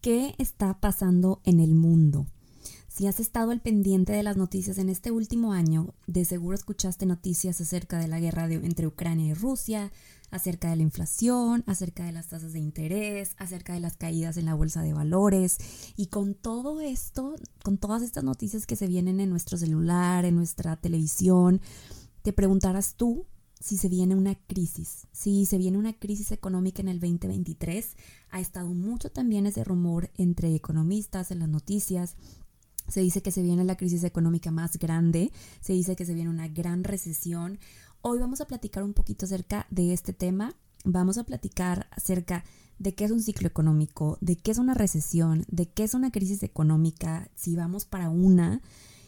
¿Qué está pasando en el mundo? Si has estado al pendiente de las noticias en este último año, de seguro escuchaste noticias acerca de la guerra entre Ucrania y Rusia, acerca de la inflación, acerca de las tasas de interés, acerca de las caídas en la bolsa de valores. Y con todo esto, con todas estas noticias que se vienen en nuestro celular, en nuestra televisión, te preguntarás tú si se viene una crisis, si se viene una crisis económica en el 2023. Ha estado mucho también ese rumor entre economistas en las noticias. Se dice que se viene la crisis económica más grande, se dice que se viene una gran recesión. Hoy vamos a platicar un poquito acerca de este tema. Vamos a platicar acerca de qué es un ciclo económico, de qué es una recesión, de qué es una crisis económica, si vamos para una,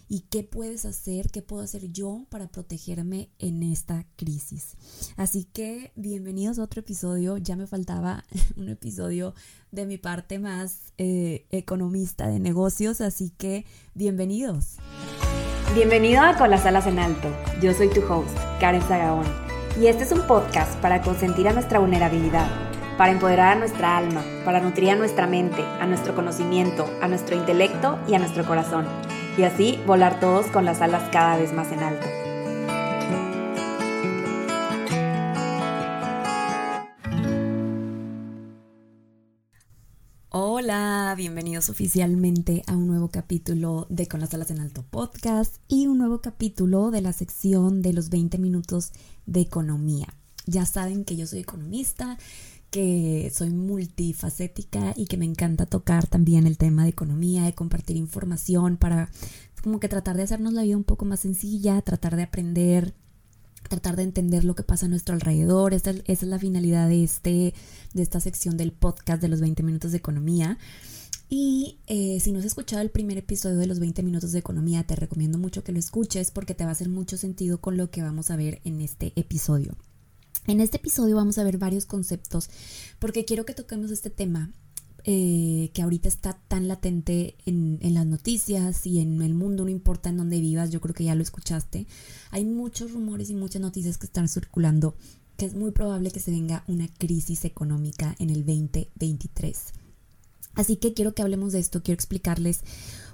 y qué puedes hacer, qué puedo hacer yo para protegerme en esta crisis. Así que bienvenidos a otro episodio. Ya me faltaba un episodio de mi parte más eh, economista de negocios, así que bienvenidos. Bienvenido a Con las alas en alto. Yo soy tu host, Karen Zagaón, y este es un podcast para consentir a nuestra vulnerabilidad para empoderar a nuestra alma, para nutrir a nuestra mente, a nuestro conocimiento, a nuestro intelecto y a nuestro corazón y así volar todos con las alas cada vez más en alto. Hola, bienvenidos oficialmente a un nuevo capítulo de Con las alas en alto podcast y un nuevo capítulo de la sección de los 20 minutos de economía. Ya saben que yo soy economista que soy multifacética y que me encanta tocar también el tema de economía, de compartir información para como que tratar de hacernos la vida un poco más sencilla, tratar de aprender, tratar de entender lo que pasa a nuestro alrededor. Esa, es la finalidad de, este, de esta sección del podcast de los 20 minutos de economía. Y eh, si no has escuchado el primer episodio de los 20 minutos de economía, te recomiendo mucho que lo escuches porque te va a hacer mucho sentido con lo que vamos a ver en este episodio. En este episodio vamos a ver varios conceptos porque quiero que toquemos este tema eh, que ahorita está tan latente en, en, las noticias y en el mundo, no importa en dónde vivas, yo creo que ya lo escuchaste. Hay muchos rumores y muchas noticias que están circulando que es muy probable que se venga una crisis económica en el 2023. Así que quiero que hablemos de esto, quiero explicarles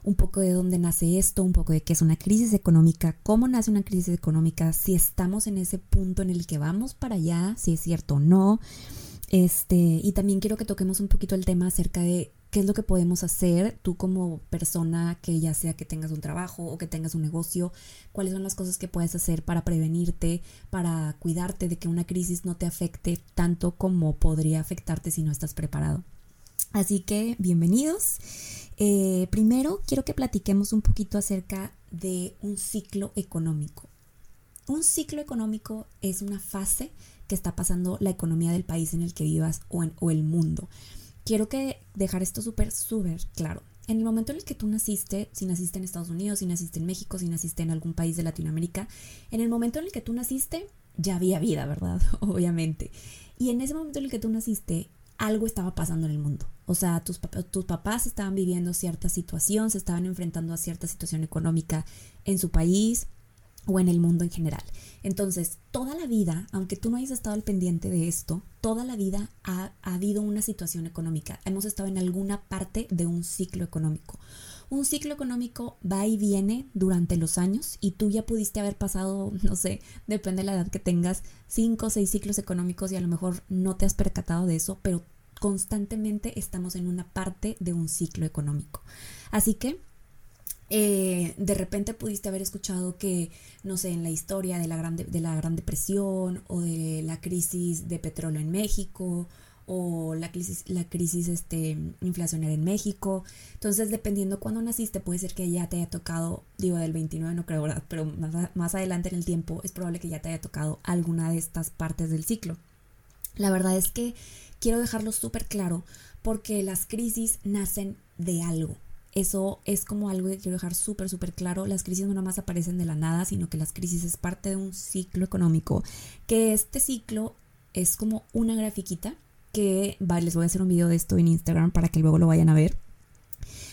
un poco de dónde nace esto, un poco de qué es una crisis económica, cómo nace una crisis económica, si estamos en ese punto en el que vamos para allá, si es cierto o no. Este, y también quiero que toquemos un poquito el tema acerca de qué es lo que podemos hacer tú como persona que ya sea que tengas un trabajo o que tengas un negocio, cuáles son las cosas que puedes hacer para prevenirte, para cuidarte de que una crisis no te afecte tanto como podría afectarte si no estás preparado. Así que bienvenidos. Eh, primero quiero que platiquemos un poquito acerca de un ciclo económico. Un ciclo económico es una fase que está pasando la economía del país en el que vivas o, en, el mundo. Quiero que dejar esto súper, súper claro. En el momento en el que tú naciste, si naciste en Estados Unidos, si naciste en México, si naciste en algún país de Latinoamérica, en el momento en el que tú naciste, ya había vida, ¿verdad? Obviamente. Y en ese momento en el que tú naciste, algo estaba pasando en el mundo. O sea, tus, tus papás estaban viviendo cierta situación, se estaban enfrentando a cierta situación económica en su país o en el mundo en general. Entonces, toda la vida, aunque tú no hayas estado al pendiente de esto, toda la vida ha, ha habido una situación económica. Hemos estado en alguna parte de un ciclo económico. Un ciclo económico va y viene durante los años y tú ya pudiste haber pasado, no sé, depende de la edad que tengas, cinco o seis ciclos económicos y a lo mejor no te has percatado de eso, pero constantemente estamos en una parte de un ciclo económico. Así que eh, de repente pudiste haber escuchado que, no sé, en la historia de la, gran, de la Gran Depresión o de la crisis de petróleo en México o la crisis, la crisis este, inflacionaria en México. Entonces, dependiendo cuándo naciste, puede ser que ya te haya tocado, digo, del 29 no creo, ¿verdad? Pero más, más adelante en el tiempo es probable que ya te haya tocado alguna de estas partes del ciclo. La verdad es que quiero dejarlo súper claro porque las crisis nacen de algo. Eso es como algo que quiero dejar súper, súper claro. Las crisis no nada más aparecen de la nada, sino que las crisis es parte de un ciclo económico. Que este ciclo es como una grafiquita que, les voy a hacer un video de esto en Instagram para que luego lo vayan a ver.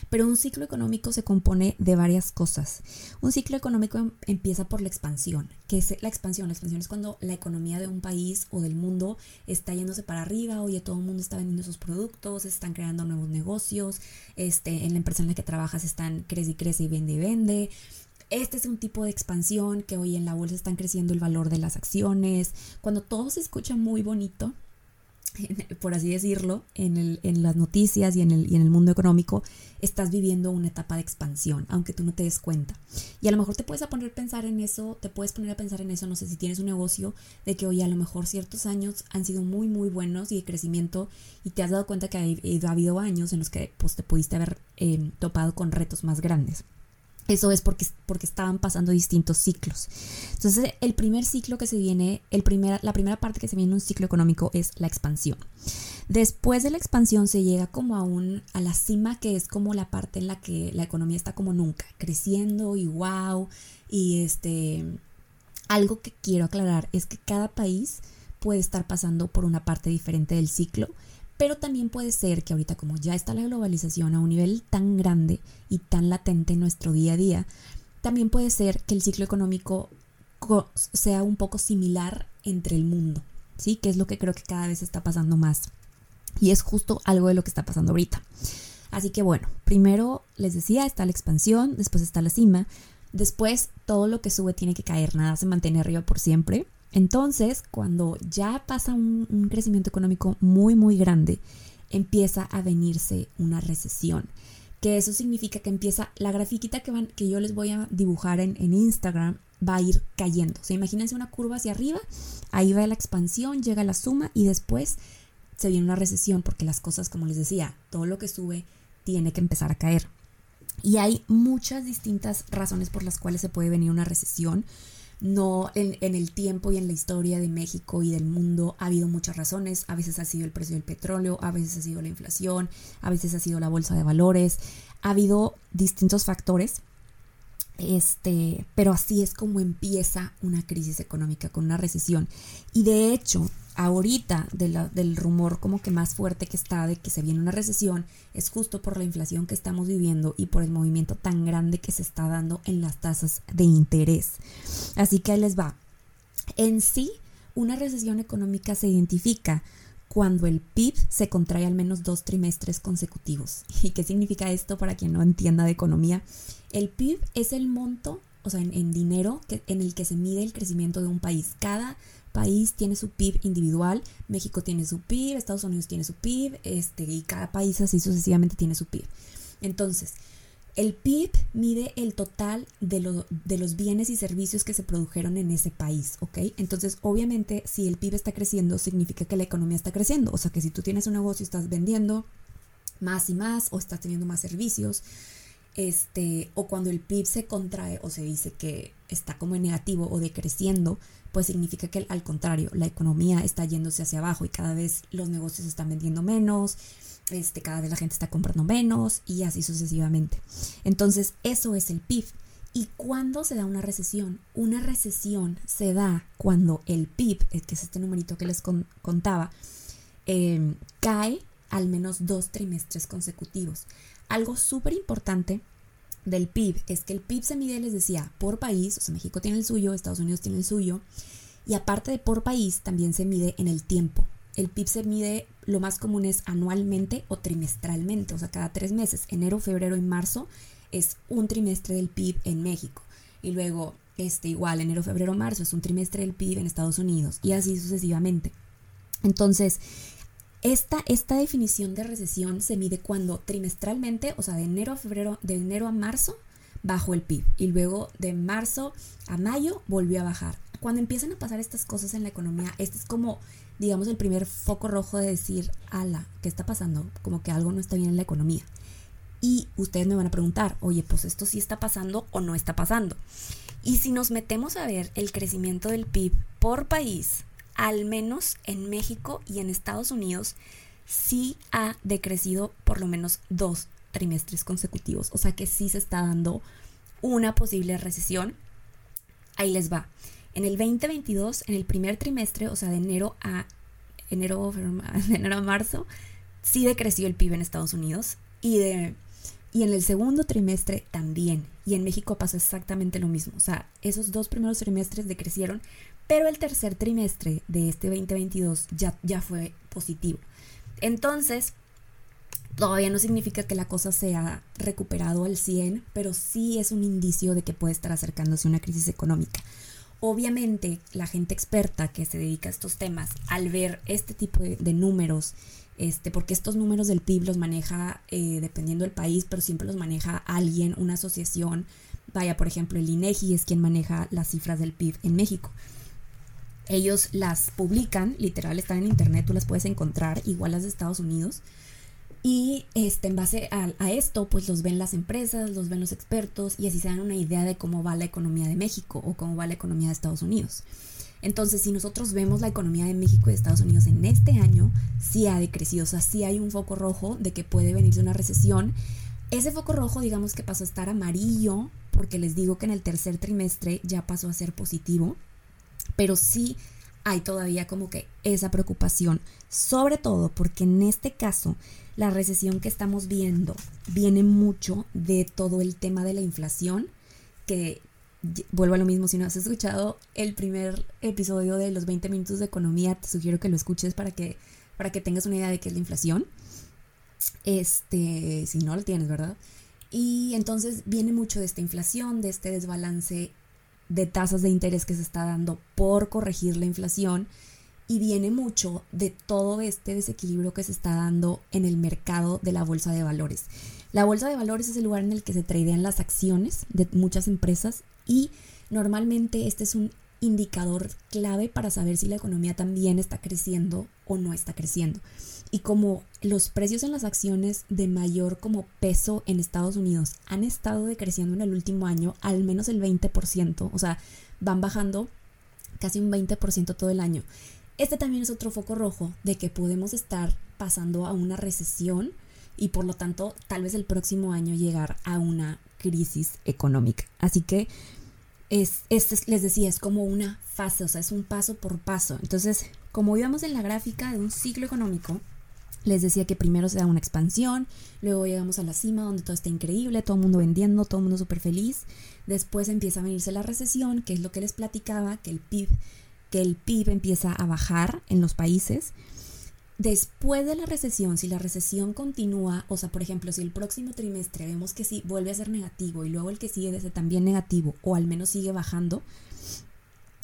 Pero un ciclo económico se compone de varias cosas. Un ciclo económico em, empieza por la expansión. ¿Qué es la expansión? La expansión es cuando la economía de un país o del mundo está yéndose para arriba, oye, todo el mundo está vendiendo sus productos, están creando nuevos negocios, este, en la empresa en la que trabajas están crece y crece y vende y vende. Este es un tipo de expansión que hoy en la bolsa están creciendo el valor de las acciones. Cuando todo se escucha muy bonito, por así decirlo, en, el, en las noticias y en, el, y en el mundo económico, estás viviendo una etapa de expansión, aunque tú no te des cuenta. Y a lo mejor te puedes poner a pensar en eso, te puedes poner a pensar en eso, no sé si tienes un negocio, de que hoy a lo mejor ciertos años han sido muy, muy buenos y de crecimiento y te has dado cuenta que ha, habido años en los que pues, te pudiste haber eh, topado con retos más grandes. Eso es porque, porque estaban pasando distintos ciclos. Entonces, el primer ciclo que se viene, el la primera parte que se viene en un ciclo económico es la expansión. Después de la expansión se llega como a, un, a la cima, que es como la parte en la que la economía está como nunca, creciendo y wow. Y este, algo que quiero aclarar es que cada país puede estar pasando por una parte diferente del ciclo pero también puede ser que ahorita como ya está la globalización a un nivel tan grande y tan latente en nuestro día a día, también puede ser que el ciclo económico sea un poco similar entre el mundo, ¿sí? Que es lo que creo que cada vez está pasando más. Y es justo algo de lo que está pasando ahorita. Así que bueno, primero les decía, está la expansión, después está la cima, después todo lo que sube tiene que caer, nada se mantiene arriba por siempre. Entonces, cuando ya pasa un, crecimiento económico muy, muy grande, empieza a venirse una recesión. Que eso significa que empieza la grafiquita que, van, que yo les voy a dibujar en, Instagram va a ir cayendo. O sea, imagínense una curva hacia arriba, ahí va la expansión, llega la suma y después se viene una recesión porque las cosas, como les decía, todo lo que sube tiene que empezar a caer. Y hay muchas distintas razones por las cuales se puede venir una recesión no en, el tiempo y en la historia de México y del mundo ha habido muchas razones. A veces ha sido el precio del petróleo, a veces ha sido la inflación, a veces ha sido la bolsa de valores. Ha habido distintos factores. Este, pero así es como empieza una crisis económica con una recesión. Y de hecho, ahorita del rumor como que más fuerte que está de que se viene una recesión es justo por la inflación que estamos viviendo y por el movimiento tan grande que se está dando en las tasas de interés. Así que ahí les va. En sí, una recesión económica se identifica cuando el PIB se contrae al menos dos trimestres consecutivos. ¿Y qué significa esto para quien no entienda de economía? El PIB es el monto, o sea, en, dinero que, en el que se mide el crecimiento de un país. Cada país tiene su PIB individual, México tiene su PIB, Estados Unidos tiene su PIB, este, y cada país así sucesivamente tiene su PIB. Entonces, el PIB mide el total de, de, los bienes y servicios que se produjeron en ese país, ¿ok? Entonces, obviamente, si el PIB está creciendo, significa que la economía está creciendo. O sea, que si tú tienes un negocio y estás vendiendo más y más o estás teniendo más servicios, este, o cuando el PIB se contrae o se dice que está como en negativo o decreciendo, pues significa que al contrario, la economía está yéndose hacia abajo y cada vez los negocios están vendiendo menos, este, cada vez la gente está comprando menos y así sucesivamente. Entonces, eso es el PIB. ¿Y cuándo se da una recesión? Una recesión se da cuando el PIB, eh, que es este numerito que les contaba, em, cae al menos dos trimestres consecutivos. Algo súper importante del PIB es que el PIB se mide, les decía, por país, o sea, México tiene el suyo, Estados Unidos tiene el suyo, y aparte de por país, también se mide en el tiempo. El PIB se mide, lo más común es anualmente o trimestralmente, o sea, cada tres meses, enero, febrero y marzo es un trimestre del PIB en México. Y luego, este, igual, enero, febrero, marzo es un trimestre del PIB en Estados Unidos, y así sucesivamente. Entonces, esta, esta definición de recesión se mide cuando trimestralmente, o sea, de enero a febrero, de enero a marzo, bajó el PIB y luego de marzo a mayo volvió a bajar. Cuando empiezan a pasar estas cosas en la economía, este es como, digamos, el primer foco rojo de decir, ala, ¿qué está pasando? Como que algo no está bien en la economía. Y ustedes me van a preguntar, oye, pues esto sí está pasando o no está pasando. Y si nos metemos a ver el crecimiento del PIB por país, al menos en México y en Estados Unidos, sí ha decrecido por lo menos dos trimestres consecutivos. O sea que sí se está dando una posible recesión. Ahí les va. En el 2022, en el primer trimestre, o sea, de enero a enero, de a marzo, sí decreció el PIB en Estados Unidos y de Y en el segundo trimestre también. Y en México pasó exactamente lo mismo. O sea, esos dos primeros trimestres decrecieron, pero el tercer trimestre de este 2022 ya, ya fue positivo. Entonces, todavía no significa que la cosa se ha recuperado al 100, pero sí es un indicio de que puede estar acercándose una crisis económica. Obviamente, la gente experta que se dedica a estos temas, al ver este tipo de números este, porque estos números del PIB los maneja eh, dependiendo del país, pero siempre los maneja alguien, una asociación. Vaya, por ejemplo, el INEGI es quien maneja las cifras del PIB en México. Ellos las publican, literal, están en internet, tú las puedes encontrar, igual las de Estados Unidos. Y este, en base a, a, esto, pues los ven las empresas, los ven los expertos y así se dan una idea de cómo va la economía de México o cómo va la economía de Estados Unidos. Entonces, si nosotros vemos la economía de México y de Estados Unidos en este año, sí ha decrecido, o sea, sí hay un foco rojo de que puede venirse una recesión. Ese foco rojo, digamos que pasó a estar amarillo, porque les digo que en el tercer trimestre ya pasó a ser positivo, pero sí hay todavía como que esa preocupación, sobre todo porque en este caso la recesión que estamos viendo viene mucho de todo el tema de la inflación, que vuelvo a lo mismo, si no has escuchado el primer episodio de los 20 minutos de economía, te sugiero que lo escuches para que, para que tengas una idea de qué es la inflación. Este, si no lo tienes, ¿verdad? Y entonces viene mucho de esta inflación, de este desbalance de tasas de interés que se está dando por corregir la inflación y viene mucho de todo este desequilibrio que se está dando en el mercado de la bolsa de valores. La bolsa de valores es el lugar en el que se tradean las acciones de muchas empresas y normalmente este es un indicador clave para saber si la economía también está creciendo o no está creciendo. Y como los precios en las acciones de mayor como peso en Estados Unidos han estado decreciendo en el último año al menos el 20%, o sea, van bajando casi un 20% todo el año. Este también es otro foco rojo de que podemos estar pasando a una recesión y por lo tanto tal vez el próximo año llegar a una crisis económica. Así que es, este les decía, es como una fase, o sea, es un paso por paso. Entonces, como íbamos en la gráfica de un ciclo económico, les decía que primero se da una expansión, luego llegamos a la cima donde todo está increíble, todo el mundo vendiendo, todo el mundo súper feliz. Después empieza a venirse la recesión, que es lo que les platicaba, que el PIB, que el PIB empieza a bajar en los países. Después de la recesión, si la recesión continúa, o sea, por ejemplo, si el próximo trimestre vemos que sí vuelve a ser negativo y luego el que sigue desde también negativo o al menos sigue bajando,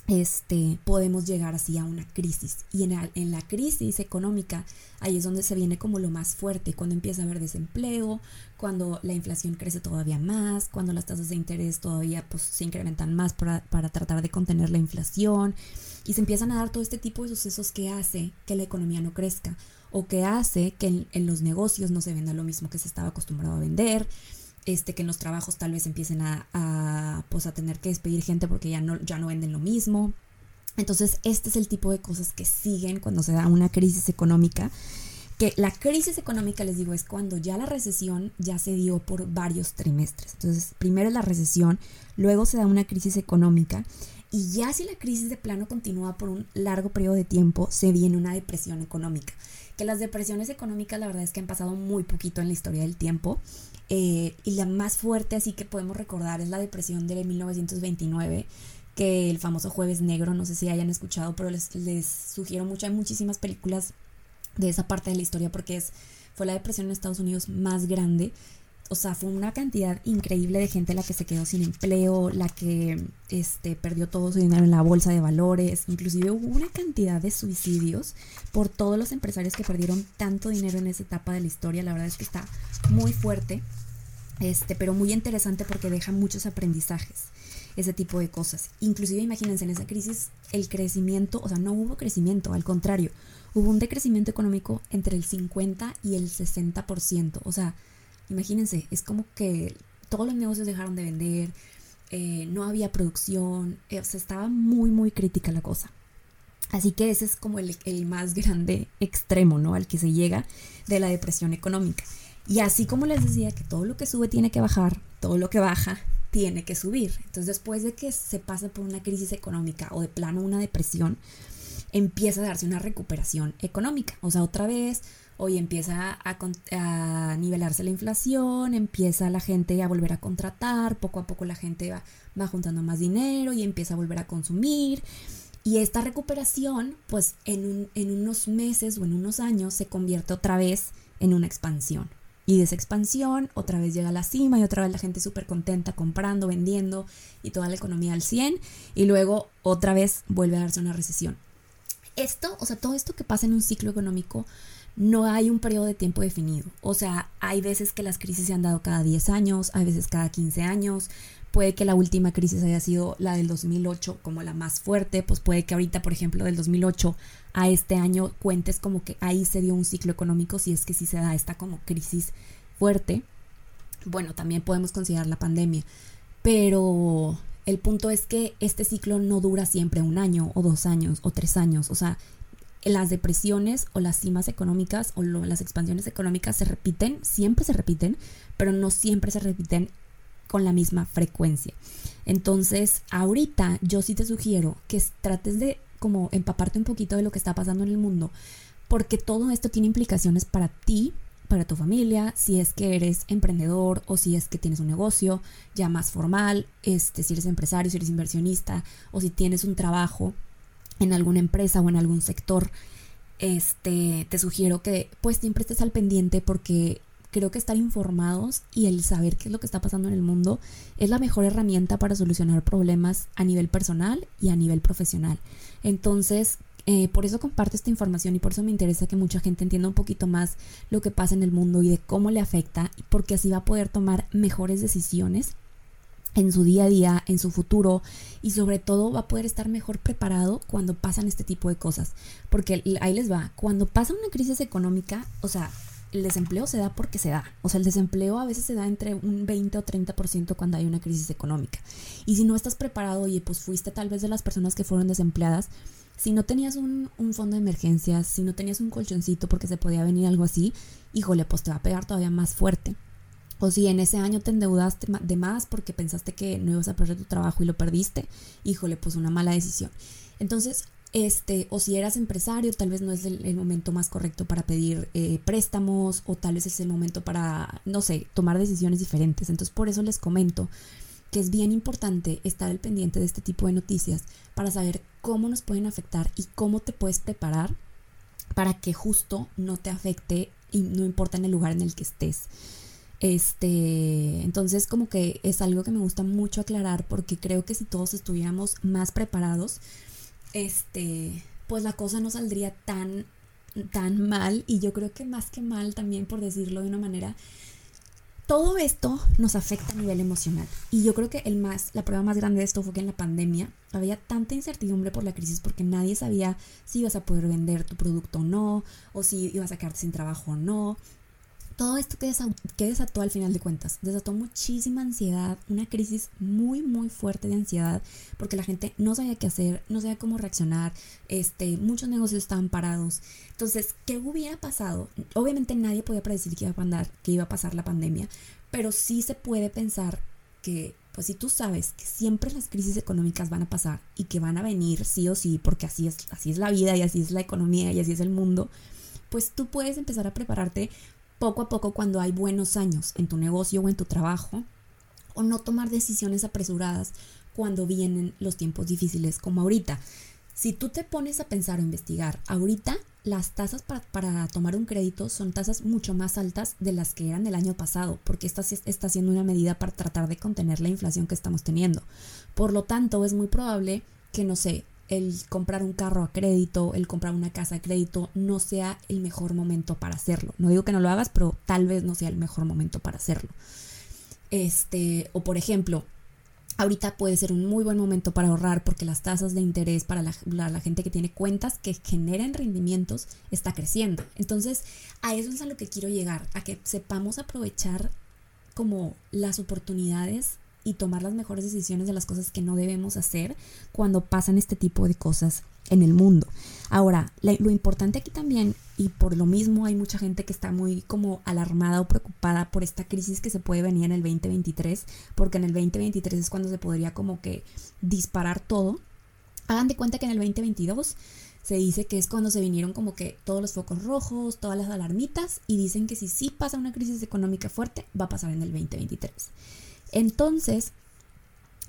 este, podemos llegar así a una crisis. Y en, la crisis económica, ahí es donde se viene como lo más fuerte, cuando empieza a haber desempleo, cuando la inflación crece todavía más, cuando las tasas de interés todavía pues, se incrementan más para, para tratar de contener la inflación y se empiezan a dar todo este tipo de sucesos que hace que la economía no crezca o que hace que en, los negocios no se venda lo mismo que se estaba acostumbrado a vender, este, que en los trabajos tal vez empiecen a, pues a tener que despedir gente porque ya no, ya no venden lo mismo. Entonces, este es el tipo de cosas que siguen cuando se da una crisis económica. Que la crisis económica, les digo, es cuando ya la recesión ya se dio por varios trimestres. Entonces, primero es la recesión, luego se da una crisis económica y ya si la crisis de plano continúa por un largo periodo de tiempo, se viene una depresión económica. Que las depresiones económicas la verdad es que han pasado muy poquito en la historia del tiempo. Eh, y la más fuerte así que podemos recordar es la depresión de 1929 que el famoso jueves negro, no sé si hayan escuchado, pero les, sugiero mucho, hay muchísimas películas de esa parte de la historia porque es, fue la depresión en Estados Unidos más grande o sea, fue una cantidad increíble de gente la que se quedó sin empleo, la que este, perdió todo su dinero en la bolsa de valores, inclusive hubo una cantidad de suicidios por todos los empresarios que perdieron tanto dinero en esa etapa de la historia. La verdad es que está muy fuerte, este, pero muy interesante porque deja muchos aprendizajes ese tipo de cosas. Inclusive imagínense en esa crisis el crecimiento, o sea, no hubo crecimiento, al contrario, hubo un decrecimiento económico entre el 50 y el 60%, o sea, Imagínense, es como que todos los negocios dejaron de vender, eh, no había producción, eh, estaba muy, muy crítica la cosa. Así que ese es como el, el, más grande extremo, ¿no? Al que se llega de la depresión económica. Y así como les decía que todo lo que sube tiene que bajar, todo lo que baja tiene que subir. Entonces después de que se pasa por una crisis económica o de plano una depresión, empieza a darse una recuperación económica. O sea, otra vez hoy empieza a, nivelarse la inflación, empieza la gente a volver a contratar, poco a poco la gente va, va juntando más dinero y empieza a volver a consumir. Y esta recuperación, pues en, unos meses o en unos años se convierte otra vez en una expansión. Y de esa expansión otra vez llega a la cima y otra vez la gente súper contenta comprando, vendiendo y toda la economía al 100 y luego otra vez vuelve a darse una recesión. Esto, o sea, todo esto que pasa en un ciclo económico no hay un periodo de tiempo definido. O sea, hay veces que las crisis se han dado cada 10 años, hay veces cada 15 años. Puede que la última crisis haya sido la del 2008 como la más fuerte, pues puede que ahorita, por ejemplo, del 2008 a este año cuentes como que ahí se dio un ciclo económico, si es que sí se da esta como crisis fuerte. Bueno, también podemos considerar la pandemia, pero el punto es que este ciclo no dura siempre un año o dos años o tres años, o sea, las depresiones o las cimas económicas o las expansiones económicas se repiten, siempre se repiten, pero no siempre se repiten con la misma frecuencia. Entonces, ahorita yo sí te sugiero que trates de como empaparte un poquito de lo que está pasando en el mundo, porque todo esto tiene implicaciones para ti, para tu familia, si es que eres emprendedor o si es que tienes un negocio ya más formal, este, si eres empresario, si eres inversionista o si tienes un trabajo en alguna empresa o en algún sector, este, te sugiero que pues siempre estés al pendiente porque creo que estar informados y el saber qué es lo que está pasando en el mundo es la mejor herramienta para solucionar problemas a nivel personal y a nivel profesional. Entonces, eh, por eso comparto esta información y por eso me interesa que mucha gente entienda un poquito más lo que pasa en el mundo y de cómo le afecta, porque así va a poder tomar mejores decisiones en su día a día, en su futuro y sobre todo va a poder estar mejor preparado cuando pasan este tipo de cosas. Porque ahí les va, cuando pasa una crisis económica, o sea, el desempleo se da porque se da. O sea, el desempleo a veces se da entre un 20 o 30% cuando hay una crisis económica. Y si no estás preparado, oye, pues fuiste tal vez de las personas que fueron desempleadas, si no tenías un, un fondo de emergencias, si no tenías un colchoncito porque se podía venir algo así, híjole, pues te va a pegar todavía más fuerte. O si en ese año te endeudaste de más porque pensaste que no ibas a perder tu trabajo y lo perdiste, híjole, pues una mala decisión. Entonces, este, o si eras empresario, tal vez no es el, momento más correcto para pedir eh, préstamos, o tal vez es el momento para, no sé, tomar decisiones diferentes. Entonces, por eso les comento que es bien importante estar al pendiente de este tipo de noticias para saber cómo nos pueden afectar y cómo te puedes preparar para que justo no te afecte y no importa en el lugar en el que estés. Este, entonces como que es algo que me gusta mucho aclarar porque creo que si todos estuviéramos más preparados, este, pues la cosa no saldría tan tan mal. Y yo creo que más que mal también por decirlo de una manera todo esto nos afecta a nivel emocional. Y yo creo que el más la prueba más grande de esto fue que en la pandemia había tanta incertidumbre por la crisis porque nadie sabía si ibas a poder vender tu producto o no o si ibas a quedarte sin trabajo o no todo esto que, desató al final de cuentas, desató muchísima ansiedad, una crisis muy muy fuerte de ansiedad, porque la gente no sabía qué hacer, no sabía cómo reaccionar, este, muchos negocios estaban parados. Entonces, ¿qué hubiera pasado? Obviamente nadie podía predecir que iba a que iba a pasar la pandemia, pero sí se puede pensar que, pues si tú sabes que siempre las crisis económicas van a pasar y que van a venir sí o sí, porque así es, así es la vida y así es la economía y así es el mundo, pues tú puedes empezar a prepararte poco a poco cuando hay buenos años en tu negocio o en tu trabajo, o no tomar decisiones apresuradas cuando vienen los tiempos difíciles como ahorita. Si tú te pones a pensar o investigar, ahorita las tasas para, tomar un crédito son tasas mucho más altas de las que eran el año pasado, porque esta está siendo una medida para tratar de contener la inflación que estamos teniendo. Por lo tanto, es muy probable que, no sé, el comprar un carro a crédito, el comprar una casa a crédito, no sea el mejor momento para hacerlo. No digo que no lo hagas, pero tal vez no sea el mejor momento para hacerlo. Este, o por ejemplo, ahorita puede ser un muy buen momento para ahorrar porque las tasas de interés para la, la, gente que tiene cuentas que generan rendimientos está creciendo. Entonces, a eso es a lo que quiero llegar, a que sepamos aprovechar como las oportunidades y tomar las mejores decisiones de las cosas que no debemos hacer cuando pasan este tipo de cosas en el mundo. Ahora, lo importante aquí también, y por lo mismo hay mucha gente que está muy como alarmada o preocupada por esta crisis que se puede venir en el 2023, porque en el 2023 es cuando se podría como que disparar todo. Hagan de cuenta que en el 2022 se dice que es cuando se vinieron como que todos los focos rojos, todas las alarmitas y dicen que si sí pasa una crisis económica fuerte, va a pasar en el 2023. Entonces,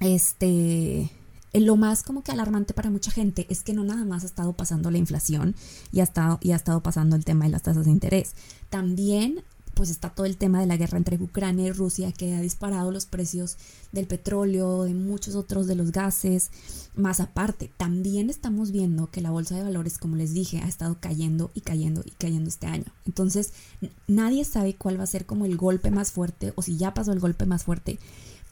este, lo más como que alarmante para mucha gente es que no nada más ha estado pasando la inflación y ha estado, y ha estado pasando el tema de las tasas de interés. También pues está todo el tema de la guerra entre Ucrania y Rusia que ha disparado los precios del petróleo, de muchos otros de los gases. Más aparte, también estamos viendo que la bolsa de valores, como les dije, ha estado cayendo y cayendo y cayendo este año. Entonces, nadie sabe cuál va a ser como el golpe más fuerte o si ya pasó el golpe más fuerte.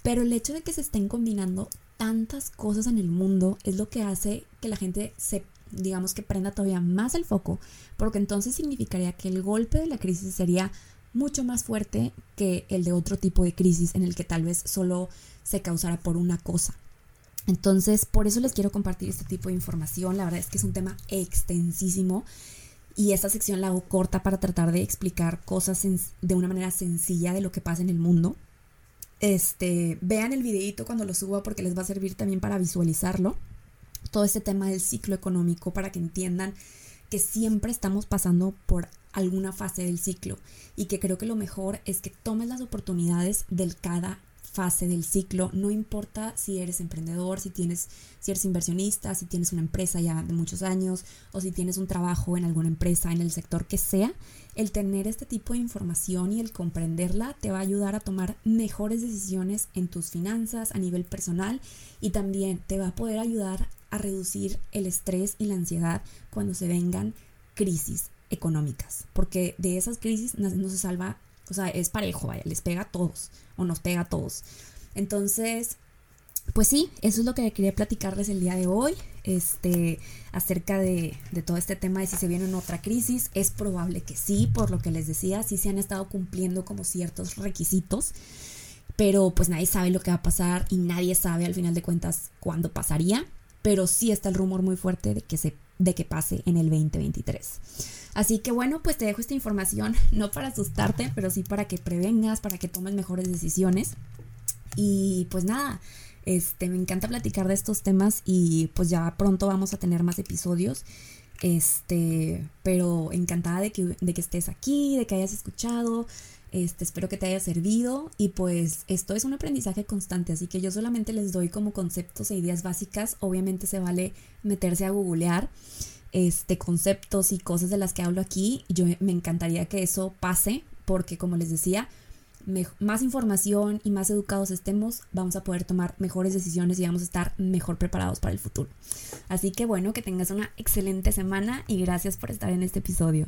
Pero el hecho de que se estén combinando tantas cosas en el mundo es lo que hace que la gente se digamos que prenda todavía más el foco, porque entonces significaría que el golpe de la crisis sería mucho más fuerte que el de otro tipo de crisis en el que tal vez solo se causara por una cosa. Entonces, por eso les quiero compartir este tipo de información. La verdad es que es un tema extensísimo y esta sección la hago corta para tratar de explicar cosas de una manera sencilla de lo que pasa en el mundo. Este, vean el videito cuando lo suba porque les va a servir también para visualizarlo. Todo este tema del ciclo económico para que entiendan que siempre estamos pasando por alguna fase del ciclo. Y que creo que lo mejor es que tomes las oportunidades del cada fase del ciclo, no importa si eres emprendedor, si tienes si eres inversionista, si tienes una empresa ya de muchos años o si tienes un trabajo en alguna empresa en el sector que sea, el tener este tipo de información y el comprenderla te va a ayudar a tomar mejores decisiones en tus finanzas a nivel personal y también te va a poder ayudar a reducir el estrés y la ansiedad cuando se vengan crisis económicas, porque de esas crisis no, se salva, o sea, es parejo, vaya, les pega a todos o nos pega a todos. Entonces, pues sí, eso es lo que quería platicarles el día de hoy, este, acerca de, de, todo este tema de si se viene en otra crisis. Es probable que sí, por lo que les decía, sí se han estado cumpliendo como ciertos requisitos, pero pues nadie sabe lo que va a pasar y nadie sabe al final de cuentas cuándo pasaría, pero sí está el rumor muy fuerte de que se de que pase en el 2023. Así que bueno, pues te dejo esta información, no para asustarte, pero sí para que prevengas, para que tomes mejores decisiones. Y pues nada, este, me encanta platicar de estos temas y pues ya pronto vamos a tener más episodios. Este, pero encantada de que, de que estés aquí, de que hayas escuchado. Este, espero que te haya servido y pues esto es un aprendizaje constante, así que yo solamente les doy como conceptos e ideas básicas. Obviamente se vale meterse a googlear este, conceptos y cosas de las que hablo aquí. Yo me encantaría que eso pase porque como les decía, más información y más educados estemos, vamos a poder tomar mejores decisiones y vamos a estar mejor preparados para el futuro. Así que bueno, que tengas una excelente semana y gracias por estar en este episodio.